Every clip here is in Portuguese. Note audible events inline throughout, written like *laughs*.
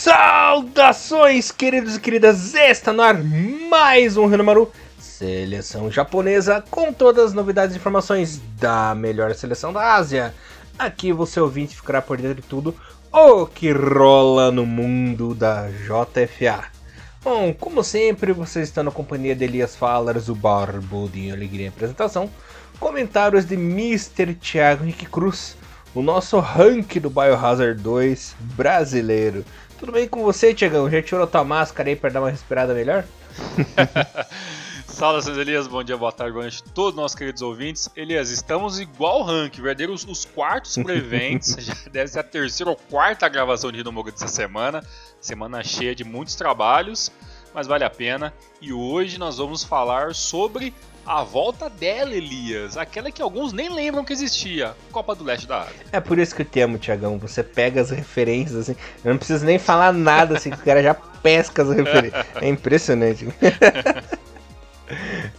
Saudações, queridos e queridas! Está no ar mais um Renomaru Seleção Japonesa com todas as novidades e informações da melhor seleção da Ásia. Aqui você ouvinte ficará por dentro de tudo o que rola no mundo da JFA. Bom, como sempre, vocês estão na companhia de Elias Falares, o Barbudinho Alegria em apresentação, comentários de Mr. Thiago Henrique Cruz, o nosso rank do Biohazard 2 brasileiro. Tudo bem com você, Tiagão? Já tirou tua máscara aí para dar uma respirada melhor? *laughs* Saudações, Elias. Bom dia, boa tarde, boa noite a todos nossos queridos ouvintes. Elias, estamos igual rank, verdadeiros os quartos preventes. *laughs* Já deve ser a terceira ou quarta gravação de Rinomoga dessa semana. Semana cheia de muitos trabalhos, mas vale a pena. E hoje nós vamos falar sobre a volta dela, Elias. Aquela que alguns nem lembram que existia. Copa do Leste da Ásia. É por isso que eu te amo, Tiagão. Você pega as referências assim. Eu não preciso nem falar nada assim, que o cara já pesca as referências. *laughs* É impressionante. *laughs*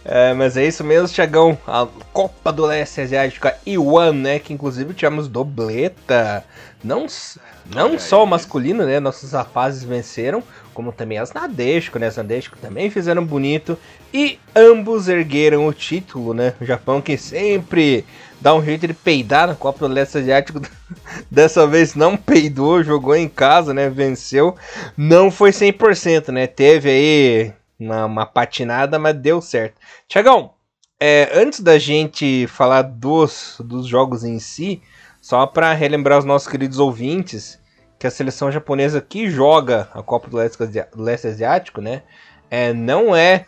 É, mas é isso mesmo, Tiagão. A Copa do Leste Asiática Iwan, né? Que inclusive tivemos dobleta. Não, não só o masculino, né? Nossos rapazes venceram, como também as Nadeshko, né? As Nadeshko também fizeram bonito. E ambos ergueram o título, né? O Japão que sempre dá um jeito de peidar na Copa do Leste Asiático. *laughs* Dessa vez não peidou, jogou em casa, né? Venceu. Não foi 100%, né? Teve aí uma, uma patinada, mas deu certo. Tiagão, é, antes da gente falar dos, dos jogos em si, só para relembrar os nossos queridos ouvintes que a seleção japonesa que joga a Copa do Leste, do Leste Asiático, né, é, não é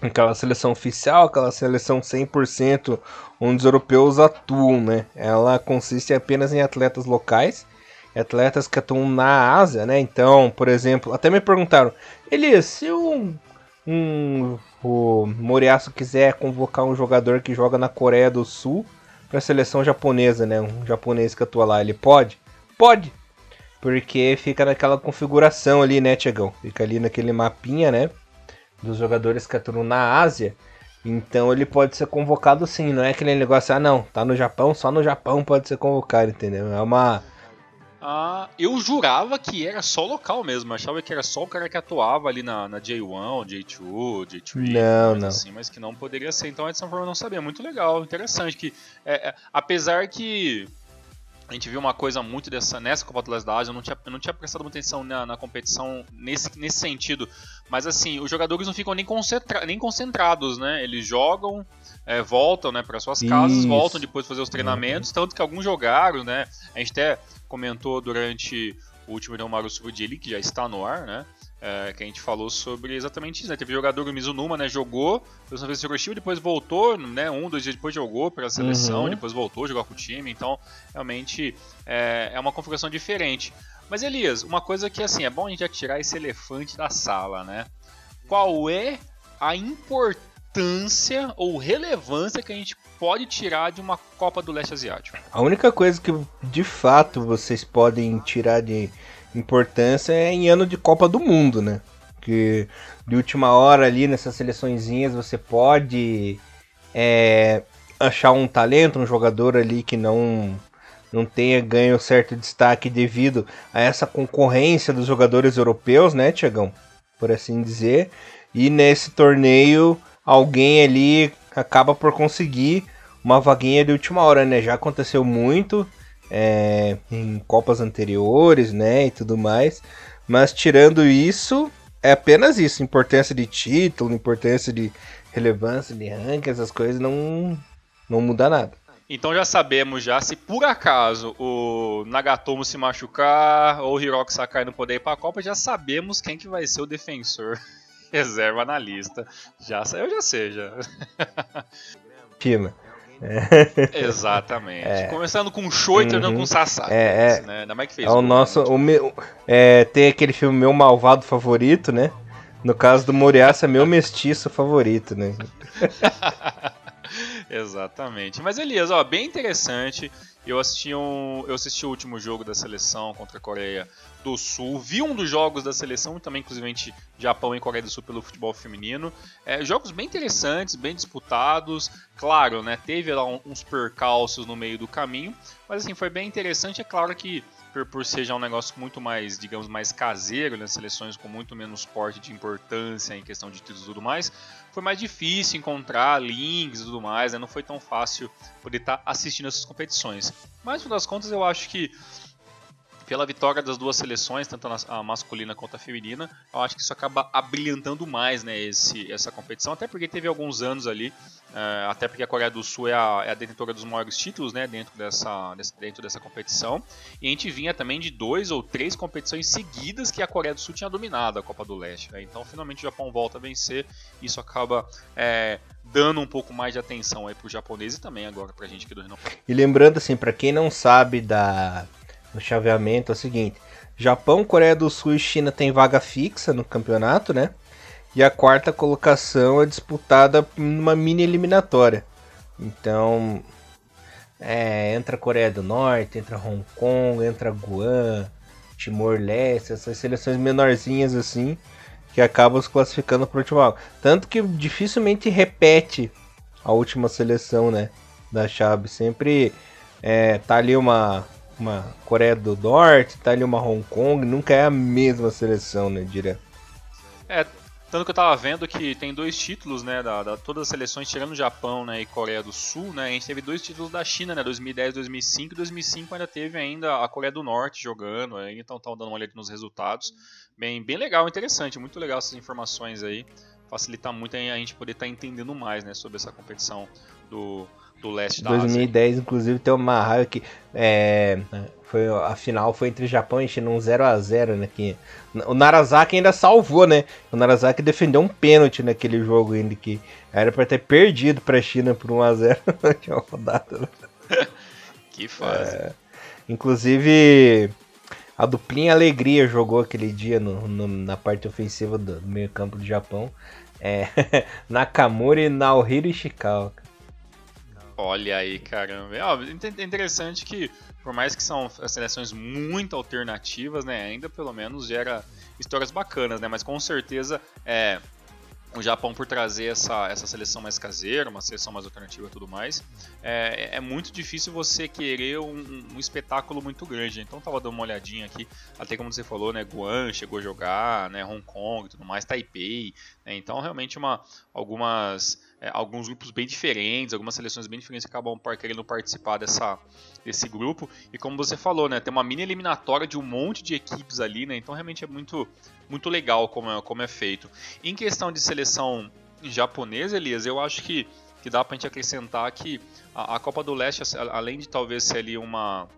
aquela seleção oficial, aquela seleção 100% onde os europeus atuam, né? Ela consiste apenas em atletas locais, atletas que atuam na Ásia, né? Então, por exemplo, até me perguntaram, Elias, se um um, o Moriaço quiser convocar um jogador que joga na Coreia do Sul para a seleção japonesa, né? Um japonês que atua lá, ele pode? Pode! Porque fica naquela configuração ali, né, Tiagão? Fica ali naquele mapinha, né? Dos jogadores que atuam na Ásia. Então ele pode ser convocado sim, não é aquele negócio, ah não, tá no Japão, só no Japão pode ser convocado, entendeu? É uma ah, eu jurava que era só local mesmo. Achava que era só o cara que atuava ali na, na J1, J2, J3. Não, não. Assim, mas que não poderia ser. Então a edição forma não sabia. Muito legal, interessante. que é, é, Apesar que a gente viu uma coisa muito dessa nessa Copa do Leste da Ásia, eu não tinha, eu não tinha prestado muita atenção na, na, competição nesse, nesse sentido. Mas assim, os jogadores não ficam nem, concentra, nem concentrados, né? Eles jogam, é, voltam né, para suas casas, Isso. voltam depois fazer os treinamentos, uhum. tanto que alguns jogaram, né? A gente até comentou durante o último Maru Subudili, que já está no ar, né? É, que a gente falou sobre exatamente isso, né? Teve jogador o Mizunuma, né? Jogou, uma vez Hiroshima, depois voltou, né? Um, dois dias depois jogou pela seleção, uhum. depois voltou a jogar com o time. Então, realmente é, é, uma configuração diferente. Mas Elias, uma coisa que assim é bom a gente tirar esse elefante da sala, né? Qual é a importância ou relevância que a gente pode tirar de uma Copa do Leste Asiático? A única coisa que de fato vocês podem tirar de importância é em ano de Copa do Mundo, né? Que de última hora ali nessas seleçõezinhas você pode é, achar um talento, um jogador ali que não não tenha ganho certo destaque devido a essa concorrência dos jogadores europeus, né, Tiagão? Por assim dizer. E nesse torneio alguém ali acaba por conseguir uma vaguinha de última hora, né? Já aconteceu muito é, em Copas anteriores, né? E tudo mais. Mas tirando isso, é apenas isso. Importância de título, importância de relevância de ranking, essas coisas não, não muda nada. Então já sabemos já se por acaso o Nagatomo se machucar ou o Hiroki Sakai não poder ir para a Copa, já sabemos quem que vai ser o defensor *laughs* reserva na lista. Já eu já sei já. *laughs* Pima. Exatamente. É. Começando com o Show e terminando uhum. com o Sasaki. É, é, né? Ainda mais que fez. É o nosso. O meu, é, tem aquele filme Meu Malvado Favorito, né? No caso do Moriaça, meu mestiço favorito, né? *laughs* Exatamente. Mas Elias, ó, bem interessante. Eu assisti, um, eu assisti o último jogo da seleção contra a Coreia do Sul. Vi um dos jogos da seleção, também inclusive Japão e Coreia do Sul pelo futebol feminino. É, jogos bem interessantes, bem disputados. Claro, né, teve lá uns percalços no meio do caminho, mas assim, foi bem interessante. É claro que por, por ser já um negócio muito mais, digamos, mais caseiro, né? Seleções com muito menos porte de importância em questão de títulos e tudo mais, foi mais difícil encontrar links e tudo mais, né? Não foi tão fácil poder estar tá assistindo essas competições. Mas, no final das contas, eu acho que pela vitória das duas seleções, tanto a masculina quanto a feminina, eu acho que isso acaba abrilhantando mais né, esse, essa competição, até porque teve alguns anos ali, uh, até porque a Coreia do Sul é a, é a, detentora dos maiores títulos né, dentro, dessa, dentro dessa competição, e a gente vinha também de dois ou três competições seguidas que a Coreia do Sul tinha dominado a Copa do Leste. Né, então, finalmente o Japão volta a vencer, isso acaba é, dando um pouco mais de atenção aí pro japonês e também agora pra gente aqui do Renan. E lembrando assim, para quem não sabe da no chaveamento é o seguinte: Japão, Coreia do Sul e China tem vaga fixa no campeonato, né? E a quarta colocação é disputada numa mini eliminatória. Então, é, entra Coreia do Norte, entra Hong Kong, entra Guam, Timor-Leste, essas seleções menorzinhas assim, que acabam se classificando para o último Tanto que dificilmente repete a última seleção, né, da chave. Sempre é, tá ali uma uma Coreia do Norte, tá ali uma Hong Kong, nunca é a mesma seleção, né, direto. É, tanto que eu tava vendo que tem dois títulos, né, da, da todas as seleções, tirando o Japão, né, e Coreia do Sul, né, a gente teve dois títulos da China, né, 2010 2005, 2005 ainda teve ainda a Coreia do Norte jogando, aí, então estão dando uma olhada nos resultados, bem, bem legal, interessante, muito legal essas informações aí, facilita muito a gente poder estar tá entendendo mais, né, sobre essa competição do, do leste da 2010, Ásia. inclusive, tem uma raiva que é, foi, a final foi entre Japão e China, um 0x0, né? Que, o Narazaki ainda salvou, né? O Narazaki defendeu um pênalti naquele jogo ainda, que era para ter perdido pra China por 1x0 *laughs* na rodada. Né? *laughs* que fase. É, inclusive, a duplinha Alegria jogou aquele dia no, no, na parte ofensiva do meio campo do Japão. É, *laughs* Nakamura e Naohiro Ishikawa. Olha aí, caramba. É interessante que, por mais que são seleções muito alternativas, né, ainda pelo menos gera histórias bacanas, né? Mas com certeza é, o Japão por trazer essa, essa seleção mais caseira, uma seleção mais alternativa e tudo mais, é, é muito difícil você querer um, um, espetáculo muito grande. Então tava dando uma olhadinha aqui, até como você falou, né, Guam chegou a jogar, né, Hong Kong e tudo mais, Taipei, né, então realmente uma, algumas é, alguns grupos bem diferentes, algumas seleções bem diferentes acabam querendo participar dessa, desse grupo. E como você falou, né, tem uma mini eliminatória de um monte de equipes ali, né? Então realmente é muito, muito legal como é, como é feito. Em questão de seleção japonesa, Elias, eu acho que, que dá pra gente acrescentar que a, a Copa do Leste, além de talvez ser ali uma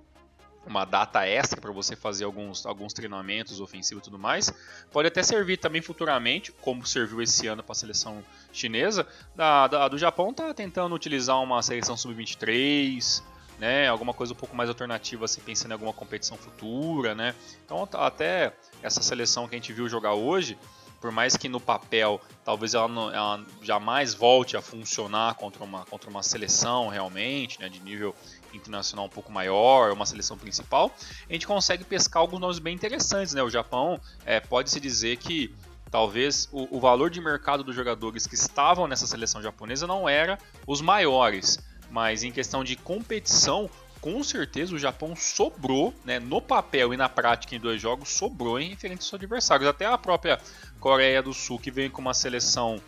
uma data extra para você fazer alguns, alguns treinamentos ofensivos e tudo mais. Pode até servir também futuramente, como serviu esse ano para a seleção chinesa. Da, da, do Japão está tentando utilizar uma seleção sub-23, né, alguma coisa um pouco mais alternativa, assim, pensando em alguma competição futura, né. Então até essa seleção que a gente viu jogar hoje, por mais que no papel talvez ela, não, ela jamais volte a funcionar contra uma, contra uma seleção realmente, né, de nível internacional um pouco maior, uma seleção principal, a gente consegue pescar alguns nomes bem interessantes. Né? O Japão é, pode-se dizer que talvez o, o, valor de mercado dos jogadores que estavam nessa seleção japonesa não era os maiores, mas em questão de competição, com certeza o Japão sobrou, né, no papel e na prática em dois jogos, sobrou em referente aos adversários. Até a própria Coreia do Sul, que vem com uma seleção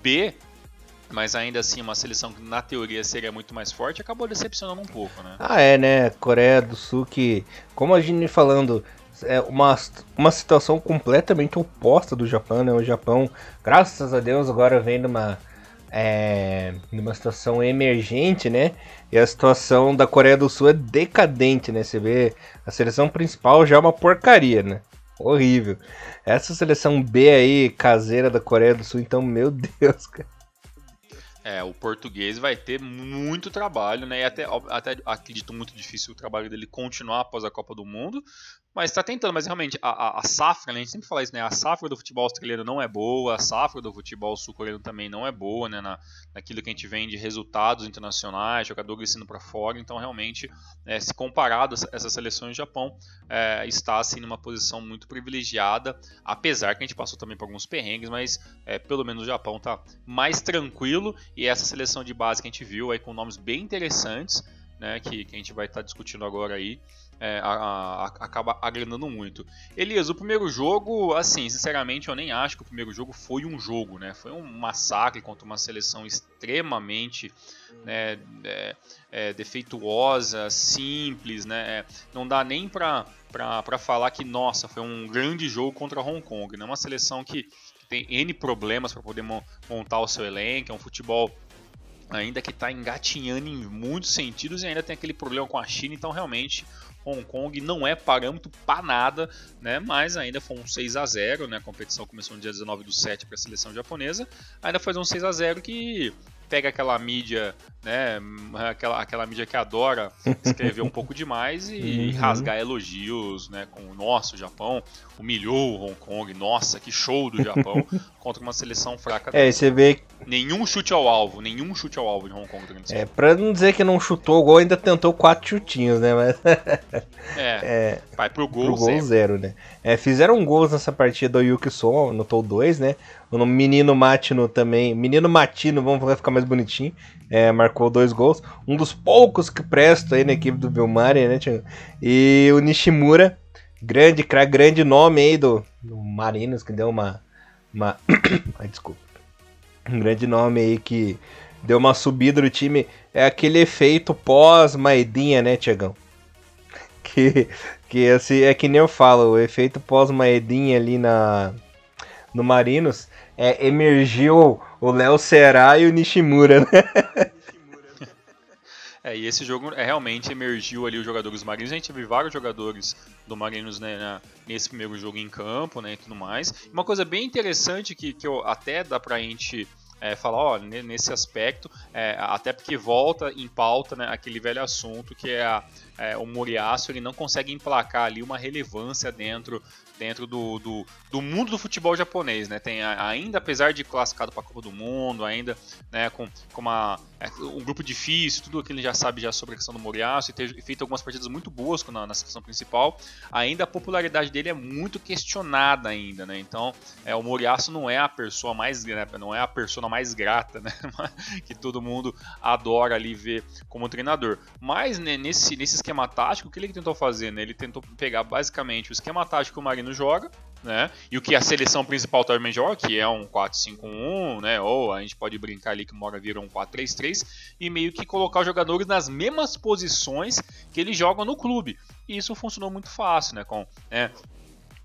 B, mas ainda assim uma seleção que na teoria seria muito mais forte, acabou decepcionando um pouco, né? Ah, é, né? Coreia do Sul que, como a gente falando, é uma, uma situação completamente oposta do Japão, né? O Japão, graças a Deus, agora vem numa, é, numa situação emergente, né? E a situação da Coreia do Sul é decadente, né? Você vê, a seleção principal já é uma porcaria, né? Horrível. Essa seleção B aí, caseira da Coreia do Sul, então, meu *laughs* Deus, cara. É, o português vai ter muito trabalho, né? E até, até acredito muito difícil o trabalho dele continuar após a Copa do Mundo, mas está tentando, mas realmente a, a, a, safra, né, a gente sempre fala isso, né? A safra do futebol australiano não é boa, a safra do futebol sul-coreano também não é boa, né? Na, naquilo que a gente vem de resultados internacionais, jogadores indo para fora, então realmente, é, se comparado a essas seleções, o Japão é, está assim numa posição muito privilegiada, apesar que a gente passou também por alguns perrengues, mas é, pelo menos o Japão está mais tranquilo e essa seleção de base que a gente viu aí com nomes bem interessantes, né? Que, que a gente vai estar tá discutindo agora aí é, a, a, acaba agradando muito. Elias, o primeiro jogo, assim, sinceramente, eu nem acho que o primeiro jogo foi um jogo, né? Foi um massacre contra uma seleção extremamente né, é, é, defeituosa, simples, né? É, não dá nem pra, pra, pra falar que, nossa, foi um grande jogo contra Hong Kong, né? Uma seleção que, tem N problemas para poder montar o seu elenco, é um futebol ainda que está engatinhando em muitos sentidos e ainda tem aquele problema com a China, então realmente Hong Kong não é parâmetro para nada, né? Mas ainda foi um 6 a 0, né? A competição começou no dia 19 do 7 para a seleção japonesa. Ainda foi um 6 a 0 que pega aquela mídia, né, aquela, aquela mídia que adora escrever um *laughs* pouco demais e, uhum. rasgar elogios, né, com o nosso Japão, humilhou o Hong Kong, nossa, que show do Japão, *laughs* contra uma seleção fraca. É, você vê... Nenhum chute ao alvo, nenhum chute ao alvo de Hong Kong. É, pra não dizer que não chutou o gol, ainda tentou quatro chutinhos, né, mas... é, *laughs* é, vai pro gol, pro gol zero. zero né. É, fizeram gols nessa partida do Yuki Son, anotou dois, né, o menino Matino também. Menino Matino, vamos ficar mais bonitinho. É, marcou dois gols. Um dos poucos que presta aí na equipe do Vilmari, né, Thiago? E o Nishimura, grande, grande nome aí do, do Marinos, que deu uma. uma... *coughs* Ai, desculpa. Um grande nome aí que deu uma subida no time. É aquele efeito pós-Maedinha, né, Tiagão? *laughs* Que, que assim, é que nem eu falo, o efeito pós-Maedinha ali na, no Marinos é, emergiu o Léo Será e o Nishimura, né? *laughs* É, e esse jogo é, realmente emergiu ali os jogadores marinos. A gente viu vários jogadores do Marinos né, nesse primeiro jogo em campo né, e tudo mais. Uma coisa bem interessante que, que eu, até dá pra gente é, falar, ó, nesse aspecto, é, até porque volta em pauta né, aquele velho assunto que é, a, é o Moriaço ele não consegue emplacar ali uma relevância dentro dentro do, do, do, mundo do futebol japonês, né? Tem ainda, apesar de classificado para a Copa do Mundo, ainda né, com, com uma, um grupo difícil, tudo que ele já sabe já sobre a questão do Moriaço e ter feito algumas partidas muito boas na, na seleção principal, ainda a popularidade dele é muito questionada ainda, né? Então, é, o Moriaço não é a pessoa mais não é a persona mais grata, né? *laughs* que todo mundo adora ali ver como treinador. Mas né, nesse, nesse esquema tático, o que ele tentou fazer? Né? Ele tentou pegar basicamente o esquema tático que o Marino joga, né? E o que a seleção principal também joga, que é um 4-5-1, né? Ou a gente pode brincar ali que uma hora vira um 4-3-3 e meio que colocar os jogadores nas mesmas posições que eles jogam no clube. E isso funcionou muito fácil, né? Com né,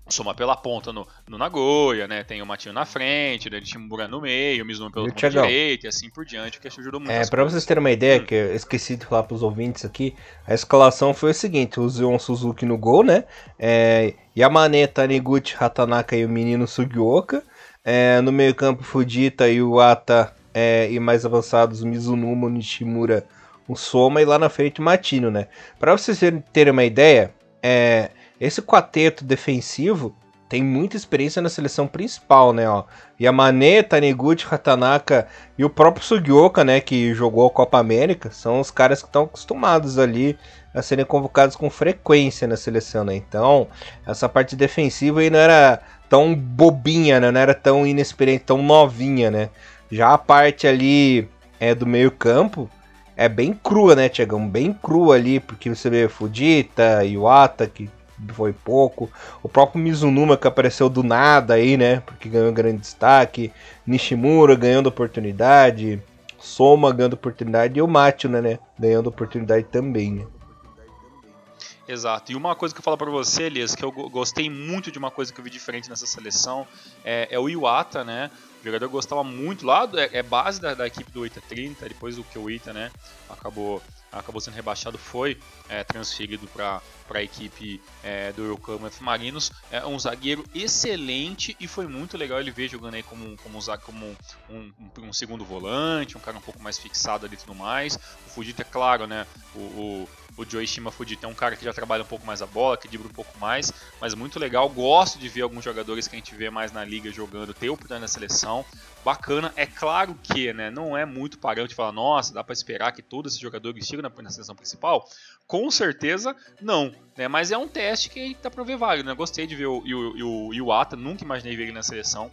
Soma pela ponta no, no Nagoya, né? Tem o Matinho na frente, né? Timbura no meio, o Mizuno pelo ponto direito e assim por diante, que ajudou muito. É, pra vocês terem uma ideia, hum. que eu esqueci de falar pros ouvintes aqui, a escalação foi o seguinte, o Zion Suzuki no gol, né? É, Yamane, Taniguchi, Hatanaka e o menino Sugioka. É, no meio campo, Fujita e o Ata é, e mais avançados, o Mizunuma, o Nishimura, o Soma e lá na frente o Matino, né? Pra vocês terem uma ideia, é esse quarteto defensivo tem muita experiência na seleção principal, né? Ó. Yamane, Taniguchi, Hatanaka e o próprio Sugioka, né? Que jogou a Copa América, são os caras que estão acostumados ali a serem convocados com frequência na seleção, né? Então, essa parte defensiva aí não era tão bobinha, né? Não era tão inexperiente, tão novinha, né? Já a parte ali é, do meio campo é bem crua, né, Tiagão? Bem crua ali, porque você vê Fudita, Iwata, que foi pouco. O próprio Mizunuma que apareceu do nada aí, né? Porque ganhou grande destaque. Nishimura ganhando oportunidade. Soma ganhando oportunidade. E o Matio, né? Ganhando oportunidade também, né? Exato. E uma coisa que eu falo para você, Elias, que eu gostei muito de uma coisa que eu vi diferente nessa seleção, é, é o Iwata, né? O jogador gostava muito lá, do, é, é, base da, da, equipe do Ita 30, depois do que o Ita, né, acabou, acabou sendo rebaixado, foi é, transferido para a equipe é, do Yokohama Marinos. É um zagueiro excelente e foi muito legal ele ver jogando aí como, como, como um, um, um segundo volante, um cara um pouco mais fixado ali e tudo mais. O Fujita, é claro, né, o, o o Joe Shima Fujita é um cara que já trabalha um pouco mais a bola, que dribla um pouco mais, mas muito legal. Gosto de ver alguns jogadores que a gente vê mais na liga jogando, ter oportunidade na seleção. Bacana. É claro que né, não é muito parâmetro de falar, nossa, dá para esperar que todos esses jogadores chegam na, na seleção principal. Com certeza não, né? Mas é um teste que dá para ver válido. Né? Gostei de ver o, o, o, o Iwata, nunca imaginei ver ele na seleção.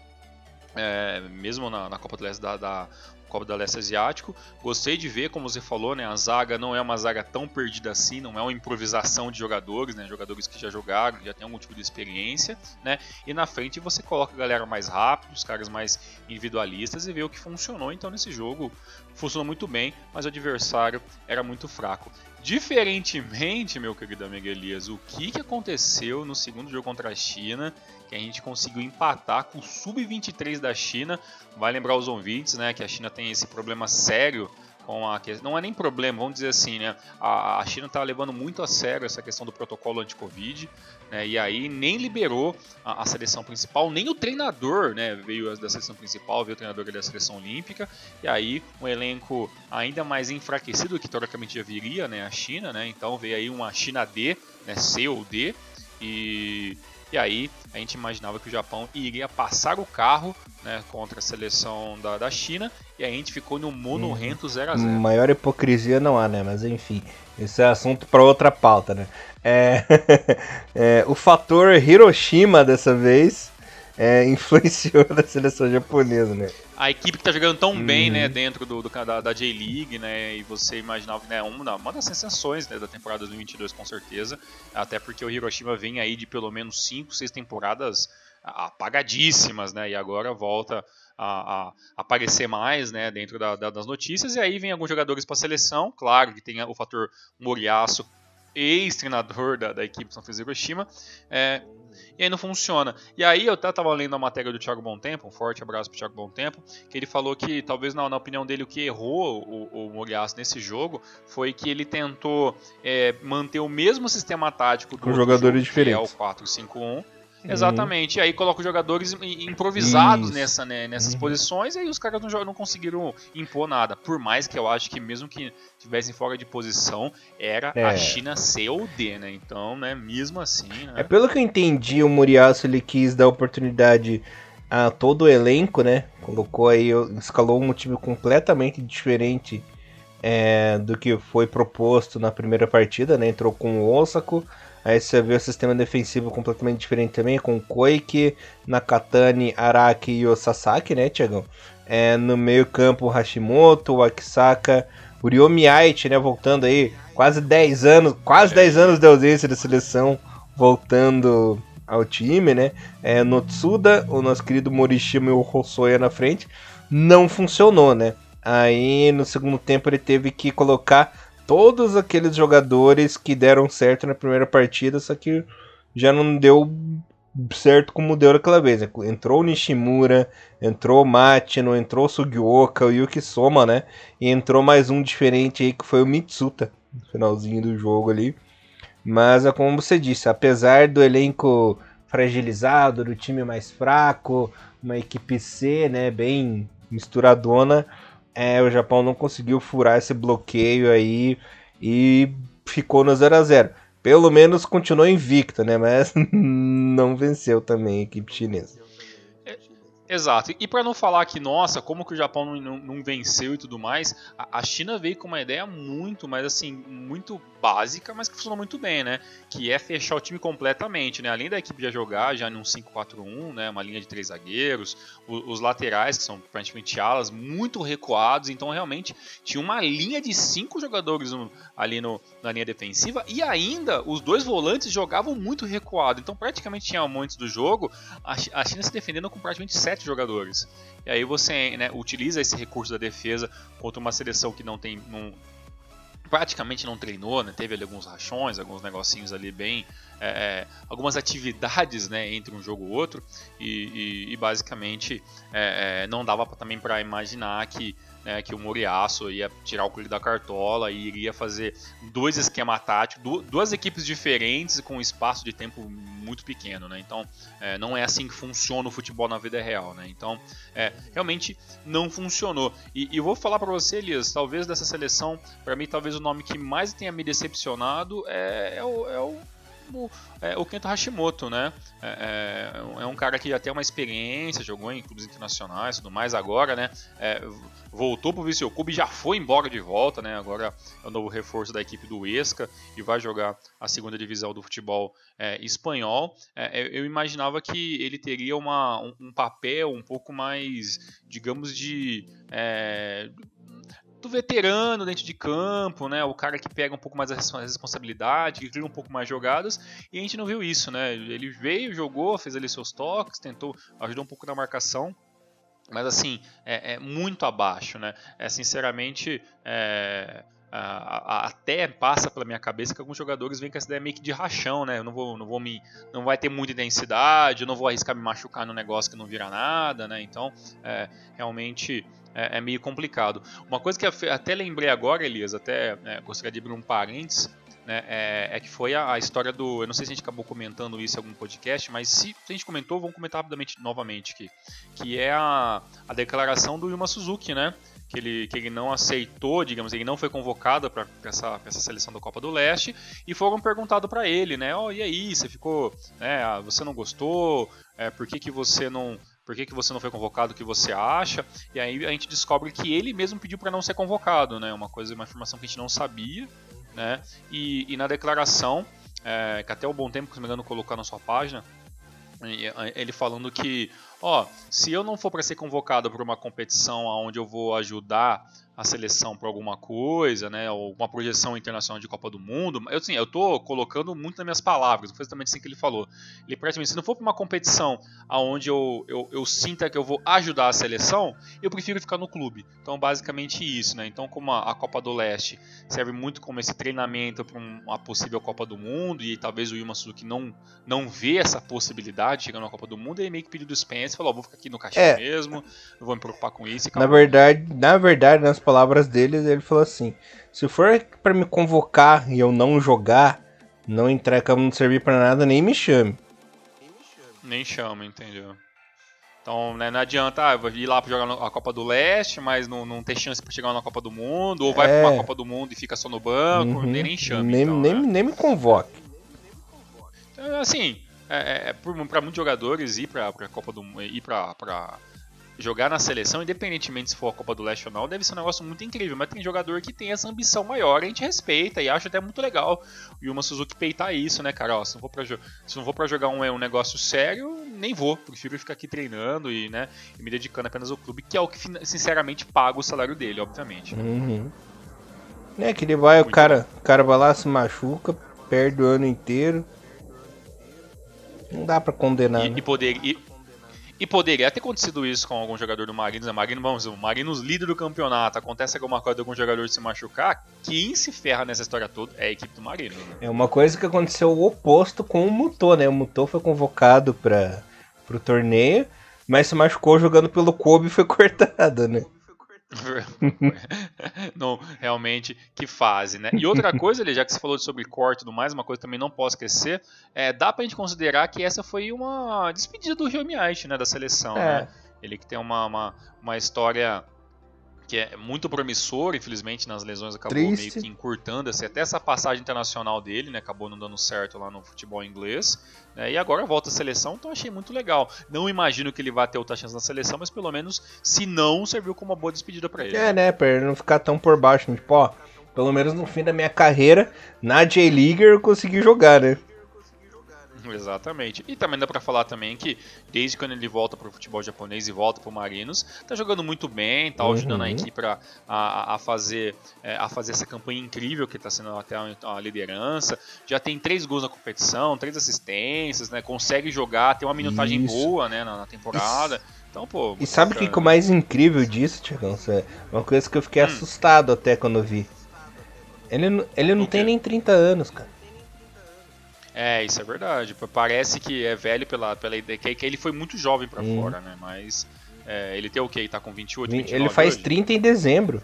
É, mesmo na, na, Copa do Leste da, da Copa da Leste Asiático. Gostei de ver, como você falou, né, a zaga não é uma zaga tão perdida assim, não é uma improvisação de jogadores, né, jogadores que já jogaram, já tem algum tipo de experiência, né, e na frente você coloca a galera mais rápida, os caras mais individualistas e vê o que funcionou. Então nesse jogo funcionou muito bem, mas o adversário era muito fraco. Diferentemente, meu querido amigo Elias, o que, que aconteceu no segundo jogo contra a China, que a gente conseguiu empatar com o Sub-23 da China. Vai lembrar os ouvintes, né, que a China tem esse problema sério com a não é nem problema, vamos dizer assim, né? A, a China está levando muito a sério essa questão do protocolo anti-Covid, né? E aí nem liberou a, a, seleção principal, nem o treinador, né? Veio da seleção principal, veio o treinador da seleção olímpica, e aí um elenco ainda mais enfraquecido que teoricamente já viria, né? A China, né? Então veio aí uma China D, né? C ou D, e e aí a gente imaginava que o Japão iria passar o carro né, contra a seleção da, da China e a gente ficou no monorrento 0 a 0 Maior hipocrisia não há, né? Mas enfim, esse é assunto para outra pauta, né? É, *laughs* é, o fator Hiroshima dessa vez é, *laughs* influenciou na seleção japonesa, né? a equipe que tá jogando tão uhum. bem, né, dentro do, do da, da J-League, né, e você imaginava, né, uma, uma das sensações né, da temporada 2022 com certeza, até porque o Hiroshima vem aí de pelo menos 5, 6 temporadas apagadíssimas, né, e agora volta a, a aparecer mais, né, dentro da, da, das notícias, e aí vem alguns jogadores para a seleção, claro que tem o fator Moriaço, ex-treinador da, da equipe São Francisco Hiroshima, é, e aí não funciona. E aí eu até estava lendo a matéria do Thiago Bom Tempo, um forte abraço pro Thiago Bom Tempo, que ele falou que talvez na, na opinião dele o que errou o, o Morias nesse jogo foi que ele tentou é, manter o mesmo sistema tático do com jogadores jogo, diferentes. que é o 4-5-1 Uhum. Exatamente. E aí coloca os jogadores improvisados nessa, né, nessas uhum. posições e aí os caras não, não conseguiram impor nada. Por mais que eu acho que mesmo que tivessem fora de posição, era é. a China C ou D, né? Então, né, mesmo assim. Né? É pelo que eu entendi, o Muriaço ele quis dar oportunidade a todo o elenco, né? Colocou aí, escalou um time completamente diferente é, do que foi proposto na primeira partida, né? Entrou com o Osako Aí você vê o sistema defensivo completamente diferente também, com Koike, Nakatani, Araki e o Sasaki, né, Tiagão? É, no meio campo, Hashimoto, Akisaka, Uriomiite, né, voltando aí, quase 10 anos, quase 10 anos de ausência da seleção, voltando ao time, né? É, Notsuda, o nosso querido Morishima e o Hosoya na frente, não funcionou, né? Aí no segundo tempo ele teve que colocar todos aqueles jogadores que deram certo na primeira partida, só que já não deu certo como deu naquela vez. Entrou o Nishimura, entrou o Matino, entrou o Sugioka, o Yuki Soma, né? E entrou mais um diferente aí que foi o Mitsuta, no finalzinho do jogo ali. Mas é como você disse, apesar do elenco fragilizado, do time mais fraco, uma equipe C, né, bem misturadona, é, o Japão não conseguiu furar esse bloqueio aí e ficou no 0 a 0 Pelo menos continuou invicto, né? Mas *laughs* não venceu também a equipe chinesa. Exato. E para não falar que, nossa, como que o Japão não, não, venceu e tudo mais, a, a, China veio com uma ideia muito, mas assim, muito básica, mas que funcionou muito bem, né? Que é fechar o time completamente, né? Além da equipe já jogar já num 5-4-1, né? Uma linha de três zagueiros, os, os laterais, que são praticamente alas, muito recuados, então realmente tinha uma linha de cinco jogadores no, ali no, na linha defensiva e ainda os dois volantes jogavam muito recuado, então praticamente tinha momentos do jogo a, a China se defendendo com praticamente sete sete jogadores. E aí você né, utiliza esse recurso da defesa contra uma seleção que não tem. Não, praticamente não treinou, né? teve ali alguns rachões, alguns negocinhos ali bem. É, é algumas atividades né, entre um jogo e outro, e, e, e basicamente é, é, não dava também para imaginar que né, que o Moriaço ia tirar o coelho da cartola e iria fazer dois esquemas táticos, duas equipes diferentes com um espaço de tempo muito pequeno, né? Então, é, não é assim que funciona o futebol na vida real, né? Então, é, realmente não funcionou. E, e vou falar para você, Elias, talvez dessa seleção, para mim, talvez o nome que mais tenha me decepcionado é, é o, é o o, é, o Kento Hashimoto, né? É, é, é, um cara que já tem uma experiência, jogou em clubes internacionais, tudo mais agora, né? É, voltou pro Viseu Clube, já foi embora de volta, né? Agora é o novo reforço da equipe do Esca e vai jogar a segunda divisão do futebol é, espanhol. É, eu imaginava que ele teria uma, um, um papel um pouco mais, digamos, de do veterano dentro de campo, né? O cara que pega um pouco mais a responsabilidade, que cria um pouco mais jogadas, e a gente não viu isso, né? Ele veio, jogou, fez ali seus toques, tentou, ajudou um pouco na marcação, mas assim, é, é muito abaixo, né? É sinceramente. É, até passa pela minha cabeça que alguns jogadores vêm com essa ideia meio que de rachão, né? Eu não vou, não vou me, não vai ter muita intensidade, eu não vou arriscar me machucar no negócio que não vira nada, né? Então, é, realmente é, é, meio complicado. Uma coisa que até lembrei agora, Elias, até é, gostaria de abrir um parênteses, né, é, é, que foi a, a, história do. Eu não sei se a gente acabou comentando isso em algum podcast, mas se, se a gente comentou, vamos comentar rapidamente novamente aqui. Que é a, a declaração do Yuma Suzuki, né? Que ele, que ele não aceitou, digamos, ele não foi convocado para essa, essa seleção da Copa do Leste e foram perguntado para ele, né? Oh, e aí, você ficou, né? Ah, você não gostou? É, por que, que você não por que, que você não foi convocado, o que você acha, e aí a gente descobre que ele mesmo pediu para não ser convocado, né? Uma coisa, uma informação que a gente não sabia, né? E, e na declaração, é, que até o Bom Tempo, se não me engano, colocou na sua página, ele falando que, ó, se eu não for para ser convocado para uma competição onde eu vou ajudar a seleção para alguma coisa, né, ou uma projeção internacional de Copa do Mundo, eu assim, eu tô colocando muito nas minhas palavras, foi exatamente assim que ele falou. Ele praticamente, se não for para uma competição aonde eu, eu, eu sinta que eu vou ajudar a seleção, eu prefiro ficar no clube. Então, basicamente isso, né? Então, como a, a Copa do Leste serve muito como esse treinamento para uma possível Copa do Mundo e talvez o Yuma Suzuki não não vê essa possibilidade de chegar na Copa do Mundo, ele meio que pediu do Spence, falou, oh, vou ficar aqui no caixinho é. mesmo, não vou me preocupar com isso. na verdade, na verdade, nas palavras dele, ele falou assim: se for para me convocar e eu não jogar, não entrar campo, não servir para nada, nem me chame. Nem chama, entendeu? Então, né, não adianta ah, ir lá para jogar a Copa do Leste, mas não, não ter chance para chegar na Copa do Mundo, ou vai é... para uma Copa do Mundo e fica só no banco, uhum. nem, nem chame. Nem, então, nem, né? nem me convoque. Então, assim, é, é, para muitos jogadores ir para a Copa do ir para jogar na seleção, independentemente se for a Copa do Leste ou não, deve ser um negócio muito incrível. Mas tem jogador que tem essa ambição maior, a gente respeita e acha até muito legal. E uma Suzuki peitar isso, né, cara? Ó, se não for pra, se não for pra jogar um, um negócio sério, nem vou. Prefiro ficar aqui treinando e, né, e me dedicando apenas ao clube, que é o que sinceramente paga o salário dele, obviamente. Né? Uhum. É que ele vai, o cara, o cara vai lá, se machuca, perde o ano inteiro. Não dá pra condenar. E, né? e poder. E, e poderia ter acontecido isso com algum jogador do Marinos. Né? Marinos, vamos, o Marinos líder do campeonato. Acontece alguma coisa de algum jogador se machucar. Quem se ferra nessa história toda é a equipe do Marinos. Né? É uma coisa que aconteceu o oposto com o Mutô, né? O Mutô foi convocado para o torneio, mas se machucou jogando pelo Kobe e foi *laughs* cortado, né? *laughs* não, realmente, que fase, né? E outra *laughs* coisa, já que você falou sobre corte e tudo mais, uma coisa que também não posso esquecer, é, dá pra gente considerar que essa foi uma despedida do Rio Miyashi, né, da seleção, é. né? Ele que tem uma, uma, uma história que é muito promissor, infelizmente nas lesões acabou Triste. meio que encurtando assim, até essa passagem internacional dele, né, acabou não dando certo lá no futebol inglês, né, e agora volta à seleção, então achei muito legal. Não imagino que ele vá ter outra chance na seleção, mas pelo menos, se não, serviu como uma boa despedida para ele. É, né, pra ele não ficar tão por baixo, tipo, ó, pelo menos no fim da minha carreira, na J-League eu consegui jogar, né. *laughs* Exatamente. E também dá para falar também que desde quando ele volta para o futebol japonês e volta para o Marinos, tá jogando muito bem, tá ajudando uhum. a equipe a, a, a fazer, é, a fazer essa campanha incrível que está sendo até a, liderança. Já tem três gols na competição, três assistências, né? Consegue jogar, tem uma minutagem Isso. boa, né, na, na temporada. Isso. Então, pô, e sabe o que, que é o mais incrível disso, Tiagão? É uma coisa que eu fiquei hum. assustado até quando eu vi. Ele, ele não tem nem 30 anos, cara. É, isso é verdade. Parece que é velho pela, pela ideia. Que, que ele foi muito jovem para hum. fora, né? Mas é, ele tem o quê? Ele tá com 28, 29 Ele faz hoje? 30 em dezembro.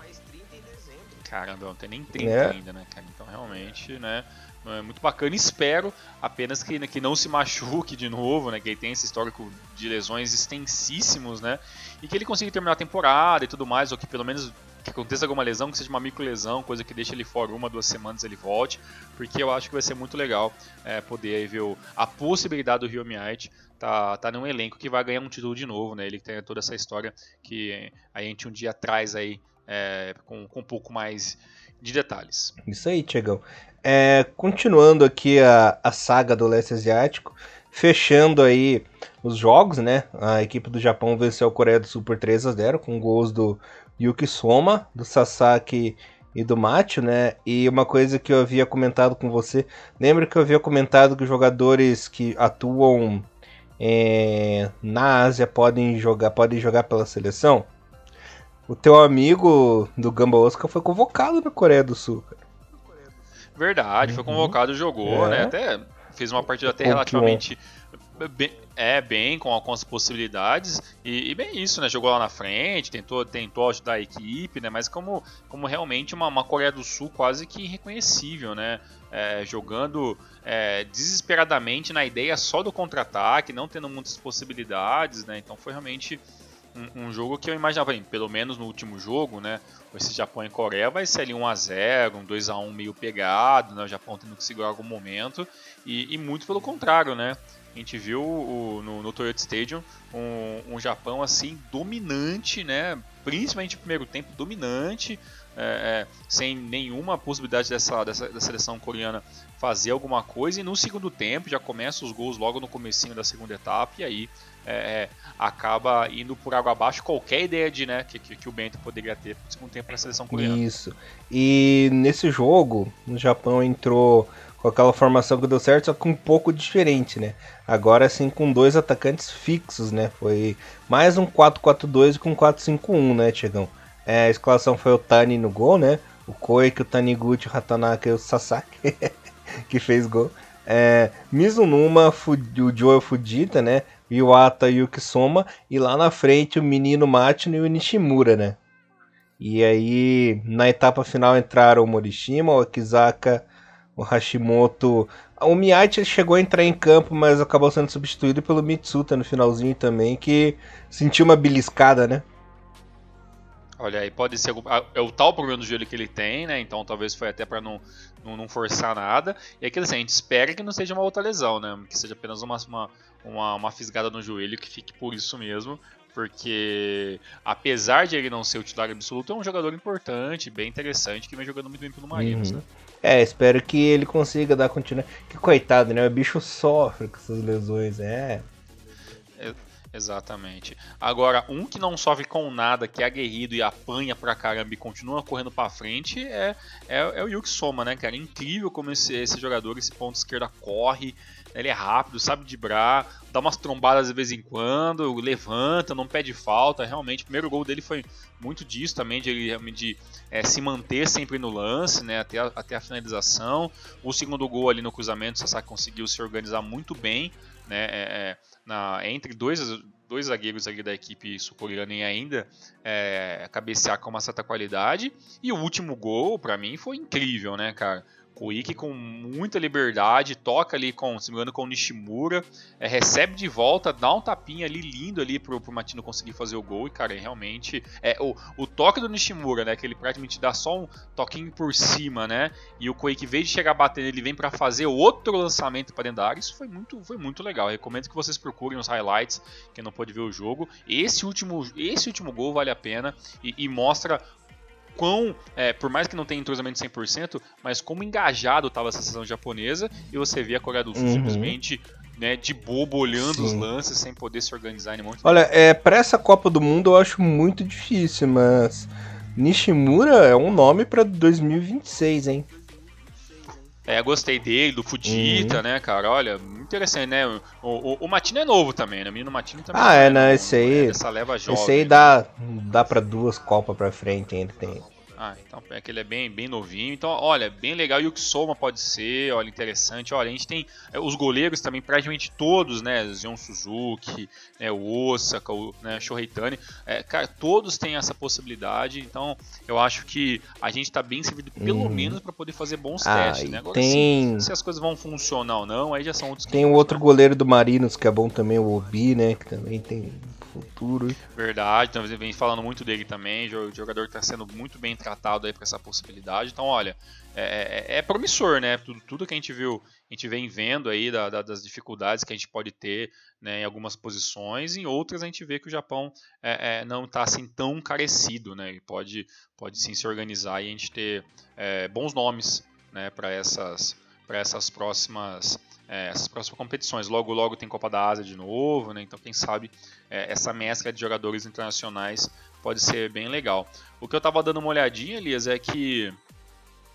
Caramba, não tem nem 30 é. ainda, né, cara? Então realmente, né? É muito bacana. Espero apenas que, que não se machuque de novo, né? Que ele tem esse histórico de lesões extensíssimos, né? E que ele consiga terminar a temporada e tudo mais, ou que pelo menos que aconteça alguma lesão, que seja uma micro lesão, coisa que deixe ele fora uma, duas semanas ele volte, porque eu acho que vai ser muito legal é, poder ver o, a possibilidade do Rio Might tá, tá num elenco que vai ganhar um título de novo, né? Ele tem toda essa história que a gente um dia traz aí é, com, com um pouco mais de detalhes. Isso aí, Tiagão. É, continuando aqui a, a saga do leste asiático, fechando aí os jogos, né? A equipe do Japão venceu a Coreia do Sul por 3 a 0 com gols do Yuki Soma, do Sasaki e do Macho, né? E uma coisa que eu havia comentado com você, lembra que eu havia comentado que os jogadores que atuam é, na Ásia podem jogar, podem jogar pela seleção? O teu amigo do Gamba Osaka foi convocado na Coreia do Sul. Verdade, foi uhum. convocado, jogou, é. né? Até fez uma partida até relativamente bem, é bem com algumas possibilidades e, e, bem isso, né? Jogou lá na frente, tentou, tentou ajudar a equipe, né? Mas como, como realmente uma, uma Coreia do Sul quase que irreconhecível, né? É, jogando é, desesperadamente na ideia só do contra-ataque, não tendo muitas possibilidades, né? Então foi realmente um, um, jogo que eu imaginava, pelo menos no último jogo, né? Esse Japão e Coreia vai ser ali 1x0, um 2x1 meio pegado, né? O Japão tendo que segurar algum momento. E, e muito pelo contrário, né? A gente viu o, no, no, Toyota Stadium um, um, Japão assim dominante, né? Principalmente no primeiro tempo, dominante, é, é, sem nenhuma possibilidade dessa, dessa da seleção coreana fazer alguma coisa. E no segundo tempo já começa os gols logo no comecinho da segunda etapa e aí é, é acaba indo por água abaixo qualquer ideia de né, que, que, que o Bento poderia ter no segundo tempo para a seleção coreana. Isso. E nesse jogo, o Japão entrou com aquela formação que deu certo, só que um pouco diferente, né? Agora sim com dois atacantes fixos, né? Foi mais um 4-4-2 com 4-5-1, né, Tiagão? É, a escalação foi o Tani no gol, né? O Koike, o Taniguchi, o Hatanaka e o Sasaki, *laughs* que fez gol. É, Mizunuma, o Joe Fujita, né? Iwata e o Kisoma. E lá na frente o menino Matino e o Nishimura, né? E aí, na etapa final entraram o Morishima, o Akizaka, o Hashimoto. O Miyaichi chegou a entrar em campo, mas acabou sendo substituído pelo Mitsuta no finalzinho também, que sentiu uma beliscada, né? Olha aí, pode ser é o tal problema do joelho que ele tem, né? Então talvez foi até para não, não, não, forçar nada. E aquilo assim, a gente espera que não seja uma outra lesão, né? Que seja apenas uma, uma, uma fisgada no joelho que fique por isso mesmo. Porque apesar de ele não ser o titular absoluto, é um jogador importante, bem interessante, que vem jogando muito bem pelo Marinos, uhum. né? É, espero que ele consiga dar continuidade. Que coitado, né? O bicho sofre com essas lesões, é. é. Exatamente. Agora, um que não sofre com nada, que é aguerrido e apanha pra caramba e continua correndo pra frente, é, é, é o Yuki Soma, né, cara? É incrível como esse, esse jogador, esse ponto esquerda corre, ele é rápido, sabe dibrar, dá umas trombadas de vez em quando, levanta, não pede falta. Realmente, o primeiro gol dele foi muito disso também, de de, é, se manter sempre no lance, né, até, a, até a finalização. O segundo gol ali no cruzamento, o Sasaki conseguiu se organizar muito bem, né, é, é, na, entre dois, dois zagueiros ali da equipe sul-coreana e ainda é, cabecear com uma certa qualidade. E o último gol, para mim, foi incrível, né, cara? O Ikki com muita liberdade, toca ali com, se me engano, com o Nishimura, é, recebe de volta, dá um tapinha ali lindo ali pro, pro Matino conseguir fazer o gol. E, cara, realmente. É, o, o toque do Nishimura, né? Que ele praticamente dá só um toquinho por cima, né? E o Koike, em vez de chegar batendo, ele vem para fazer outro lançamento para dentro da área. Isso foi muito, foi muito legal. Eu recomendo que vocês procurem os highlights, quem não pode ver o jogo. Esse último, esse último gol vale a pena e, e mostra quão, é, por mais que não tenha entrosamento 100%, mas como engajado estava essa sessão japonesa e você vê a Coreia do Sul uhum. simplesmente né, de bobo olhando Sim. os lances sem poder se organizar em um monte Olha, é, para essa Copa do Mundo eu acho muito difícil, mas Nishimura é um nome para 2026, hein? É, gostei dele, do Fujita, uhum. né, cara? Olha, interessante, né? O, o, o Matino é novo também, né? O menino Matino também. Ah, é, né? Esse aí. É essa leva jovem. Esse aí dá, dá pra duas Copas pra frente ainda. Tem, ah, então é que ele é bem, bem novinho. Então, olha, bem legal. E o Soma pode ser, olha, interessante. Olha, a gente tem é, os goleiros também, praticamente todos, né? Zion Suzuki, né, o Osaka, o né, Shoheitani. É, cara, todos têm essa possibilidade. Então, eu acho que a gente está bem servido, pelo hum. menos, para poder fazer bons ah, testes, né? Agora, tem... se, se, as coisas vão funcionar ou não, aí já são outros Tem o outro né? goleiro do Marinos que é bom também, o Obi, né? Que também tem futuro. Verdade, então vem falando muito dele também, jogador que está sendo muito bem tratado aí para essa possibilidade. Então, olha, é, é, é, promissor, né? Tudo, tudo que a gente viu, a gente vem vendo aí da, da, das dificuldades que a gente pode ter né, em algumas posições, em outras a gente vê que o Japão é, é não está assim tão carecido, né? Ele pode, pode sim se organizar e a gente ter é, bons nomes né, para essas, essas próximas é, essas próximas competições. Logo, logo tem Copa da Ásia de novo, né? Então, quem sabe é, essa mescla de jogadores internacionais pode ser bem legal. O que eu estava dando uma olhadinha, Elias, é que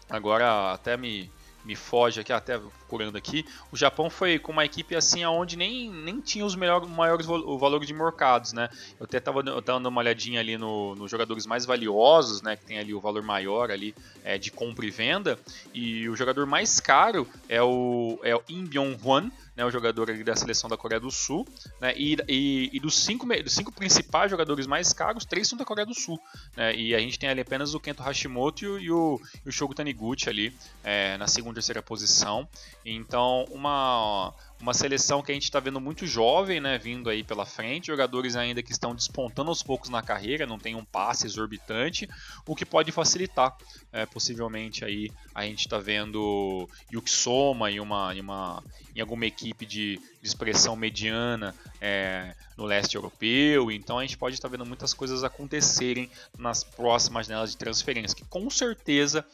agora até me, me foge aqui, até procurando aqui, o Japão foi com uma equipe assim aonde nem, nem tinha os melhores, maiores o valor de mercados, né? Eu até estava dando uma olhadinha ali nos no jogadores mais valiosos, né? Que tem ali o valor maior ali é, de compra e venda. E o jogador mais caro é o, é o Im Byung-hwan, né, o jogador da seleção da Coreia do Sul, né, e, e, e, dos, cinco, dos cinco principais jogadores mais caros, três são da Coreia do Sul, né, e a gente tem ali apenas o Kento Hashimoto e o, e o Shogo Taniguchi ali é, na segunda e terceira posição, então uma uma seleção que a gente está vendo muito jovem, né, vindo aí pela frente, jogadores ainda que estão despontando aos poucos na carreira, não tem um passe exorbitante, o que pode facilitar, é, possivelmente aí a gente está vendo Yuki Soma em uma, em uma em alguma equipe de, de expressão mediana é, no leste europeu, então a gente pode estar tá vendo muitas coisas acontecerem nas próximas janelas de transferência, que com certeza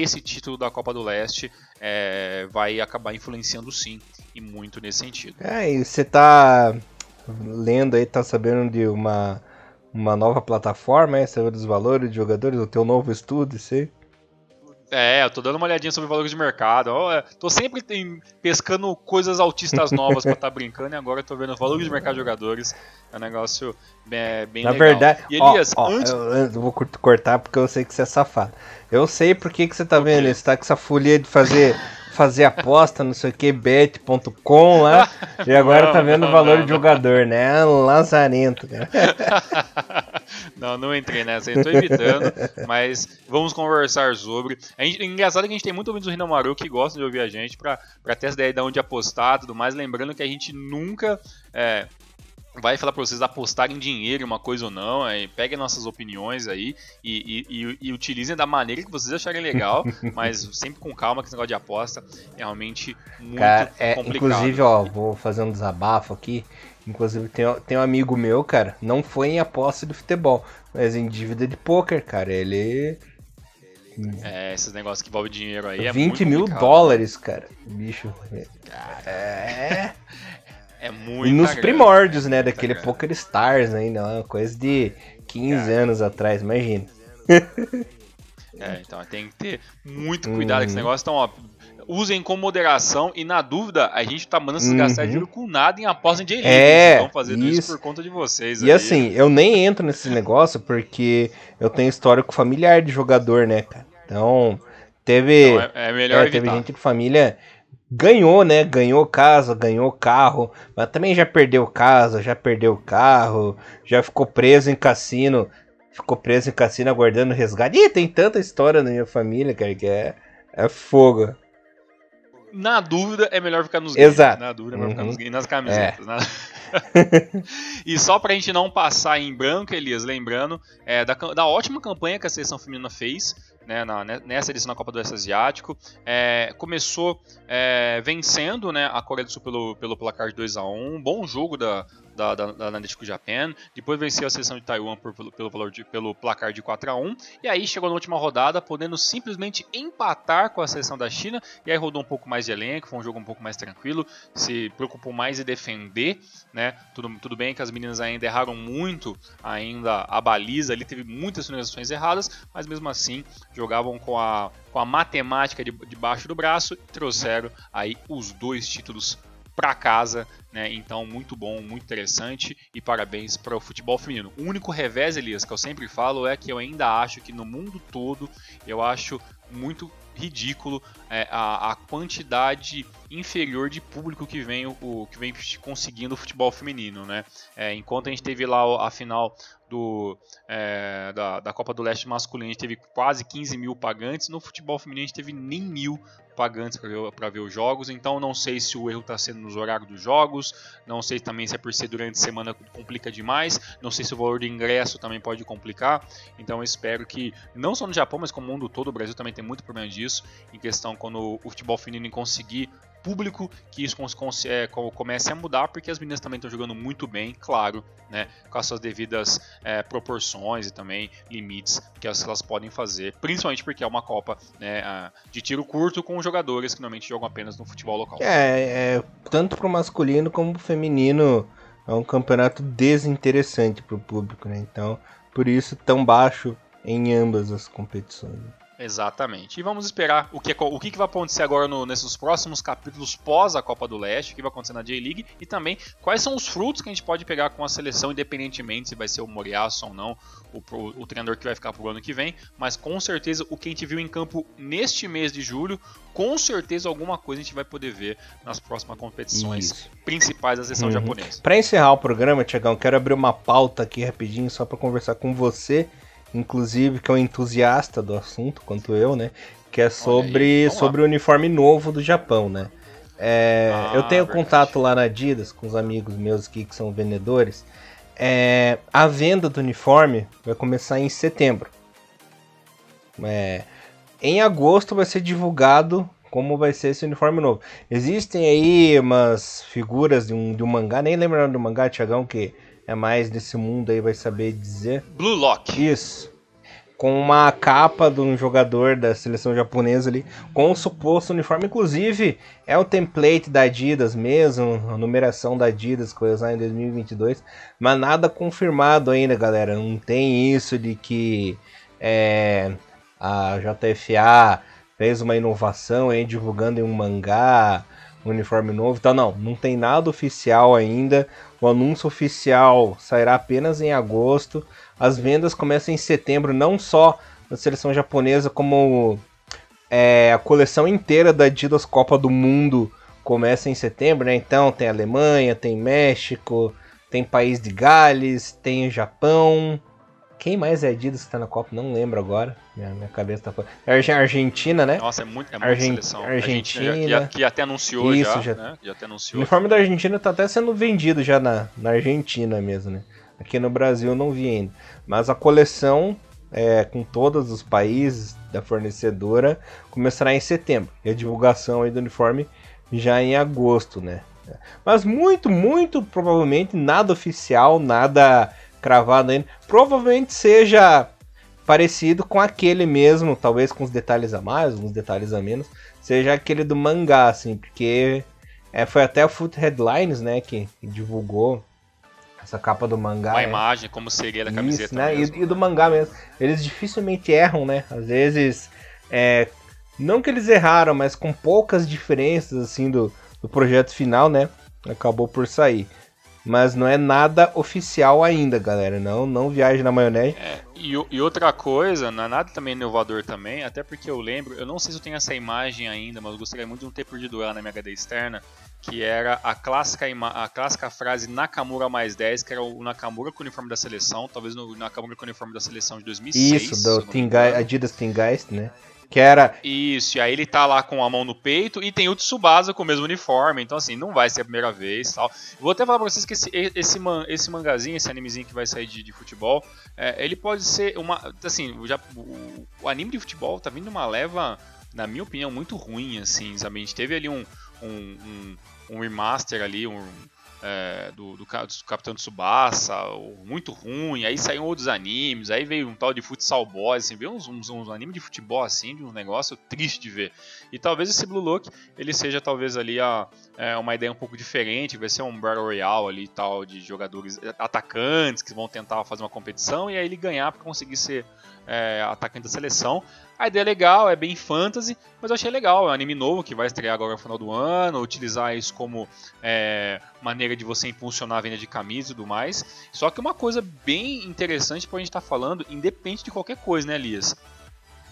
esse título da Copa do Leste é, vai acabar influenciando sim, e muito nesse sentido. É, e você tá lendo aí, tá sabendo de uma, uma nova plataforma, é? Saber dos valores de jogadores, o teu novo estudo, sei. É, eu tô dando uma olhadinha sobre valores de mercado. Eu, tô sempre tem, pescando coisas autistas novas pra estar tá brincando e agora eu tô vendo valores de mercado de jogadores. É um negócio bem, bem Na legal. verdade, e Elias, ó, ó, antes... eu, eu, vou cortar porque eu sei que você é safado. Eu sei por que, que você tá vendo isso, tá com essa folia de fazer fazer aposta, não sei o que, bet.com lá, *laughs* e agora não, tá vendo não, o valor não, de jogador, né? Lazarento, cara. *laughs* Não, não entrei nessa, eu tô evitando, mas vamos conversar sobre. Gente, engraçado que a gente tem muito ouvido do Hinamaru que gosta de ouvir a gente pra, pra ter essa ideia de onde apostar e tudo mais, lembrando que a gente nunca é, vai falar para vocês apostarem dinheiro em uma coisa ou não, aí peguem nossas opiniões aí e, e, e, e, utilizem da maneira que vocês acharem legal, *laughs* mas sempre com calma que esse negócio de aposta é realmente muito cara, é, complicado. Inclusive, ó, vou fazer um desabafo aqui. Inclusive, tem, tem um amigo meu, cara, não foi em aposta do futebol, mas em dívida de poker, cara. Ele. É, esses negócios que envolvem dinheiro aí 20 é mil dólares, cara. Bicho. É. É muito. E nos primórdios, né? Daquele grande. Poker Stars ainda, uma coisa de 15 Cara. anos atrás, imagina. É, então tem que ter muito cuidado com esse uhum. negócio. Então, ó, usem com moderação e na dúvida, a gente tá mandando se gastar uhum. dinheiro com nada em aposta de elite. É, estão fazendo isso. isso. por conta de vocês. E aí. assim, eu nem entro nesse negócio porque eu tenho histórico familiar de jogador, né, cara? Então, teve. Então, é, é melhor é, Teve gente de família ganhou, né? Ganhou casa, ganhou carro, mas também já perdeu casa, já perdeu carro, já ficou preso em cassino, ficou preso em cassino aguardando resgate. Ih, tem tanta história na minha família, cara, que é, é fogo. Na dúvida, é melhor ficar nos games. Exato. Na dúvida, é melhor ficar nos uhum. games, nas camisetas. É. Na... *laughs* e só pra gente não passar em branco, Elias, lembrando é, da, da ótima campanha que a seleção feminina fez né, na, nessa edição da Copa do Oeste Asiático. É, começou é, vencendo né, a Coreia do Sul pelo, pelo placar de 2 a 1 Bom jogo da, da, da, da Natiko Japan. Depois venceu a seleção de Taiwan por, pelo, pelo, de, pelo placar de 4 a 1 E aí chegou na última rodada, podendo simplesmente empatar com a seleção da China. E aí rodou um pouco mais de elenco, foi um jogo um pouco mais tranquilo. Se preocupou mais em defender. Né? Tudo, tudo bem que as meninas ainda erraram muito ainda a baliza. Ali teve muitas finalizações erradas, mas mesmo assim jogavam com a, com a matemática de, debaixo do braço e trouxeram aí os dois títulos para casa, né? Então, muito bom, muito interessante e parabéns para o futebol feminino. O único revés, Elias, que eu sempre falo é que eu ainda acho que no mundo todo eu acho muito ridículo é, a, a, quantidade inferior de público que vem, o, que vem conseguindo o futebol feminino. Né? É, enquanto a gente teve lá a final do, é, da, da Copa do Leste masculino, a gente teve quase 15 mil pagantes, no futebol feminino a gente teve nem mil pagantes para ver, ver, os jogos, então não sei se o erro está sendo nos horários dos jogos, não sei também se é por ser durante a semana complica demais, não sei se o valor do ingresso também pode complicar, então espero que, não só no Japão, mas como o mundo todo, o Brasil também tem muito problema disso, em questão quando o futebol feminino conseguir público que isso é, comece a mudar, porque as meninas também estão jogando muito bem, claro, né, com as suas devidas é, proporções e também limites que elas, podem fazer, principalmente porque é uma Copa né, de tiro curto com jogadores que normalmente jogam apenas no futebol local. É, é tanto para o masculino como para o feminino é um campeonato desinteressante para o público, né? Então, por isso tão baixo em ambas as competições. Exatamente. E vamos esperar o que, o que vai acontecer agora no, nesses próximos capítulos pós a Copa do Leste, o que vai acontecer na J-League e também quais são os frutos que a gente pode pegar com a seleção, independentemente se vai ser o Moriaço ou não, o, o, o treinador que vai ficar pro ano que vem, mas com certeza o que a gente viu em campo neste mês de julho, com certeza alguma coisa a gente vai poder ver nas próximas competições Isso. principais da seleção uhum. japonesa. Para encerrar o programa, Tiagão, quero abrir uma pauta aqui rapidinho só para conversar com você inclusive, que é um entusiasta do assunto, quanto eu, né? Que é sobre, sobre o uniforme novo do Japão, né? É, ah, eu tenho verdade. contato lá na Adidas com os amigos meus aqui que são vendedores. É, a venda do uniforme vai começar em setembro. É, em agosto vai ser divulgado como vai ser esse uniforme novo. Existem aí umas figuras de um, de um mangá, nem lembrando do mangá, Tiagão, que é mais desse mundo aí, vai saber dizer. Blue Lock. Isso. Com uma capa de um jogador da seleção japonesa ali, com o suposto uniforme. Inclusive, é o template da Adidas mesmo, a numeração da Adidas que foi usar em 2022. Mas nada confirmado ainda, galera. Não tem isso de que é, a JFA fez uma inovação aí divulgando em um mangá um uniforme novo. Então, não, não tem nada oficial ainda. O anúncio oficial sairá apenas em agosto. As vendas começam em setembro, não só na seleção japonesa, como é, a coleção inteira da Adidas Copa do Mundo começa em setembro, né? Então tem Alemanha, tem México, tem País de Gales, tem Japão. Quem mais é Adidas que tá na Copa? Não lembro agora. Minha, minha cabeça tá fora. É Argentina, né? Nossa, é muito, é muito Argent... seleção. Argentina. Argentina já, que até anunciou Isso, já, já. Né? já até anunciou. O uniforme da Argentina tá até sendo vendido já na, na Argentina mesmo, né? Aqui no Brasil não vi ainda. Mas a coleção é, com todos os países da fornecedora começará em setembro. E a divulgação aí do uniforme já em agosto, né? Mas muito, muito provavelmente nada oficial, nada cravado ainda. Provavelmente seja parecido com aquele mesmo, talvez com os detalhes a mais, uns detalhes a menos, seja aquele do mangá, assim, porque é, foi até o Foot Headlines, né, que, que, divulgou essa capa do mangá. Uma é. imagem, como seria da Isso, camiseta né, mesmo, e, e, do mangá mesmo. Eles dificilmente erram, né, às vezes, é, não que eles erraram, mas com poucas diferenças, assim, do, do projeto final, né, acabou por sair. Mas não é nada oficial ainda, galera. Não, não viaje na maionese. É, e, e, outra coisa, não é nada também inovador também, até porque eu lembro, eu não sei se eu tenho essa imagem ainda, mas eu gostaria muito de não ter perdido ela na minha HD externa, que era a clássica, a clássica frase Nakamura mais 10, que era o Nakamura com o uniforme da seleção, talvez no Nakamura com o uniforme da seleção de 2006. Isso, do Adidas Team Geist, né? Que era. Isso, e aí ele tá lá com a mão no peito e tem o Tsubasa com o mesmo uniforme, então assim, não vai ser a primeira vez tal. Vou até falar pra vocês que esse, esse, man, esse mangazinho, esse animezinho que vai sair de, de futebol, é, ele pode ser uma. Assim, já, o, o, anime de futebol tá vindo uma leva, na minha opinião, muito ruim, assim, sabe? A gente teve ali um, um, um, um remaster ali, um é, do, do, do Capitão Tsubasa, muito ruim, aí saíram outros animes, aí veio um tal de Futsal Boys, assim, veio uns, uns, uns animes de futebol assim, de um negócio triste de ver. E talvez esse Blue Look, ele seja talvez ali a, é, uma ideia um pouco diferente, vai ser um Battle Royale ali tal, de jogadores atacantes que vão tentar fazer uma competição e aí ele ganhar para conseguir ser é, atacante da seleção. A ideia é legal, é bem fantasy, mas eu achei legal. É um anime novo que vai estrear agora no final do ano, utilizar isso como é, maneira de você impulsionar a venda de camisas e tudo mais. Só que uma coisa bem interessante para a gente estar tá falando, independente de qualquer coisa, né, Elias?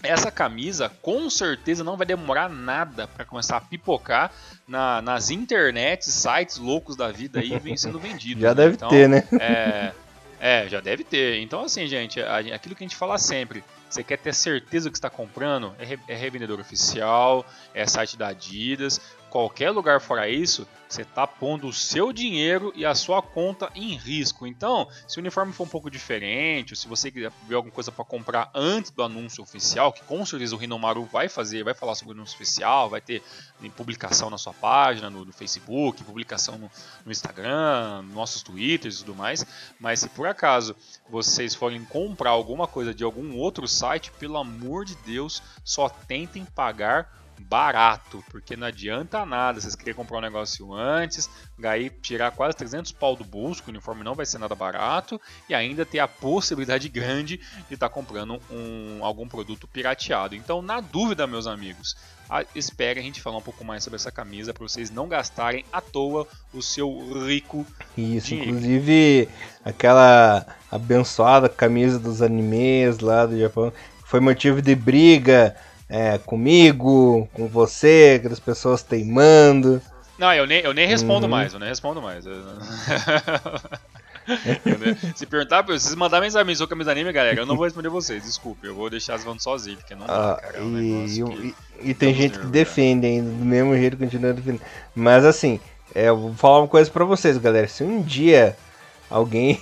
essa camisa com certeza não vai demorar nada para começar a pipocar na, nas internets, sites loucos da vida aí vem sendo *laughs* vendido. já né? deve então, ter, né? É, é, já deve ter. Então, assim, gente, aquilo que a gente fala sempre. Você quer ter certeza que está comprando? É, é revendedor oficial, é site da Adidas. Qualquer lugar fora isso, você está pondo o seu dinheiro e a sua conta em risco. Então, se o uniforme for um pouco diferente, ou se você ver alguma coisa para comprar antes do anúncio oficial, que com certeza o Rinomaru vai fazer, vai falar sobre o anúncio oficial, vai ter publicação na sua página, no, no Facebook, publicação no, no Instagram, nossos Twitters e tudo mais. Mas se por acaso vocês forem comprar alguma coisa de algum outro site, pelo amor de Deus, só tentem pagar barato, porque não adianta nada vocês querem comprar um negócio antes, aí tirar quase 300 pau do bolso, que o uniforme não vai ser nada barato, e ainda ter a possibilidade *laughs* grande de estar tá comprando um, algum produto pirateado. Então, na dúvida, meus amigos, a, espere a gente falar um pouco mais sobre essa camisa para vocês não gastarem à toa o seu rico Isso, dinheiro. inclusive aquela abençoada camisa dos animes lá do Japão foi motivo de briga é, comigo, com você, aquelas pessoas teimando. Não, eu nem, eu nem respondo uhum. mais, eu nem respondo mais. *laughs* Se perguntar, vocês mandarem mensagem sou camisa anime, galera, eu não vou responder vocês, desculpe, eu vou deixar as falando sozinho, porque não dá, ah, cara, é um e, e, e, tem gente que defende ainda, do mesmo jeito continua defendendo. Mas assim, é, eu vou falar uma coisa pra vocês, galera. Se um dia alguém.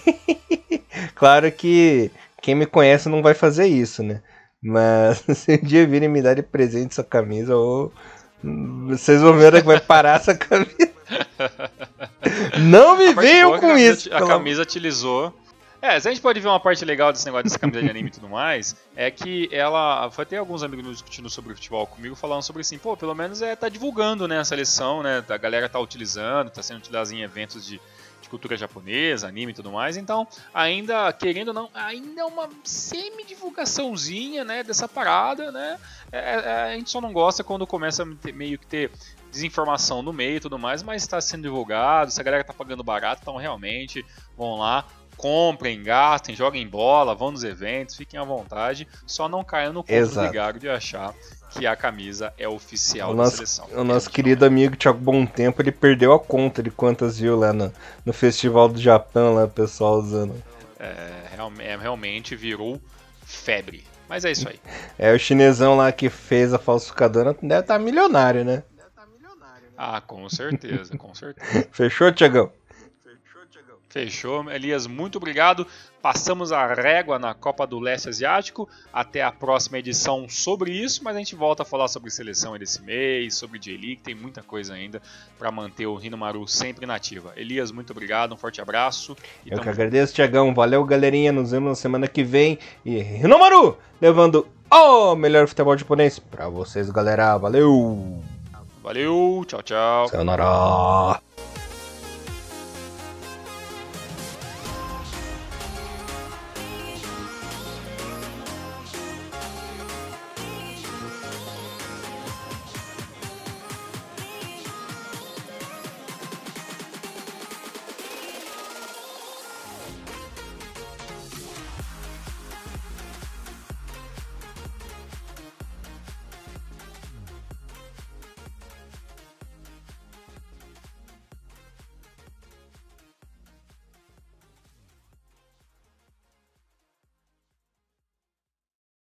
*laughs* claro que quem me conhece não vai fazer isso, né? Mas *laughs* se um dia virem me dar de presente essa camisa, ou vocês vão ver que vai parar essa camisa. *laughs* Não me venham com isso! A camisa utilizou. É, a gente pode ver uma parte legal desse negócio dessa camisa de anime e tudo mais, é que ela. Foi até alguns amigos discutindo sobre futebol comigo, falando sobre assim, pô, pelo menos é tá divulgando, né, a seleção, né? A galera tá utilizando, tá sendo utilizada em eventos de, de cultura japonesa, anime e tudo mais. Então, ainda, querendo ou não, ainda é uma semi-divulgaçãozinha, né, dessa parada, né? É, é, a gente só não gosta quando começa a ter, meio que ter desinformação no meio e tudo mais, mas está sendo divulgado, se a galera tá pagando barato, então realmente vão lá, comprem, gastem, joguem bola, vão nos eventos, fiquem à vontade, só não caiam no conto vigário de achar que a camisa é oficial o da nosso, seleção. O nosso querido amigo Thiago Bom Tempo, ele perdeu a conta de quantas viu lá no, no Festival do Japão, lá o pessoal usando. É, é, realmente virou febre. Mas é isso aí. *laughs* É, o chinesão lá que fez a falsificadora deve estar tá milionário, né? Ah, com certeza, com certeza. *laughs* Fechou, Tiagão? Fechou, Elias, muito obrigado. Passamos a régua na Copa do Leste Asiático. Até a próxima edição sobre isso, mas a gente volta a falar sobre seleção desse mês, sobre J-League, tem muita coisa ainda para manter o Rinomaru sempre nativa. Elias, muito obrigado, um forte abraço. Eu tamo... que agradeço, Tiagão. Valeu, galerinha. Nos vemos na semana que vem. E Rinomaru levando o melhor futebol japonês para vocês, galera. Valeu! Valeu, tchau, tchau. Sayonara.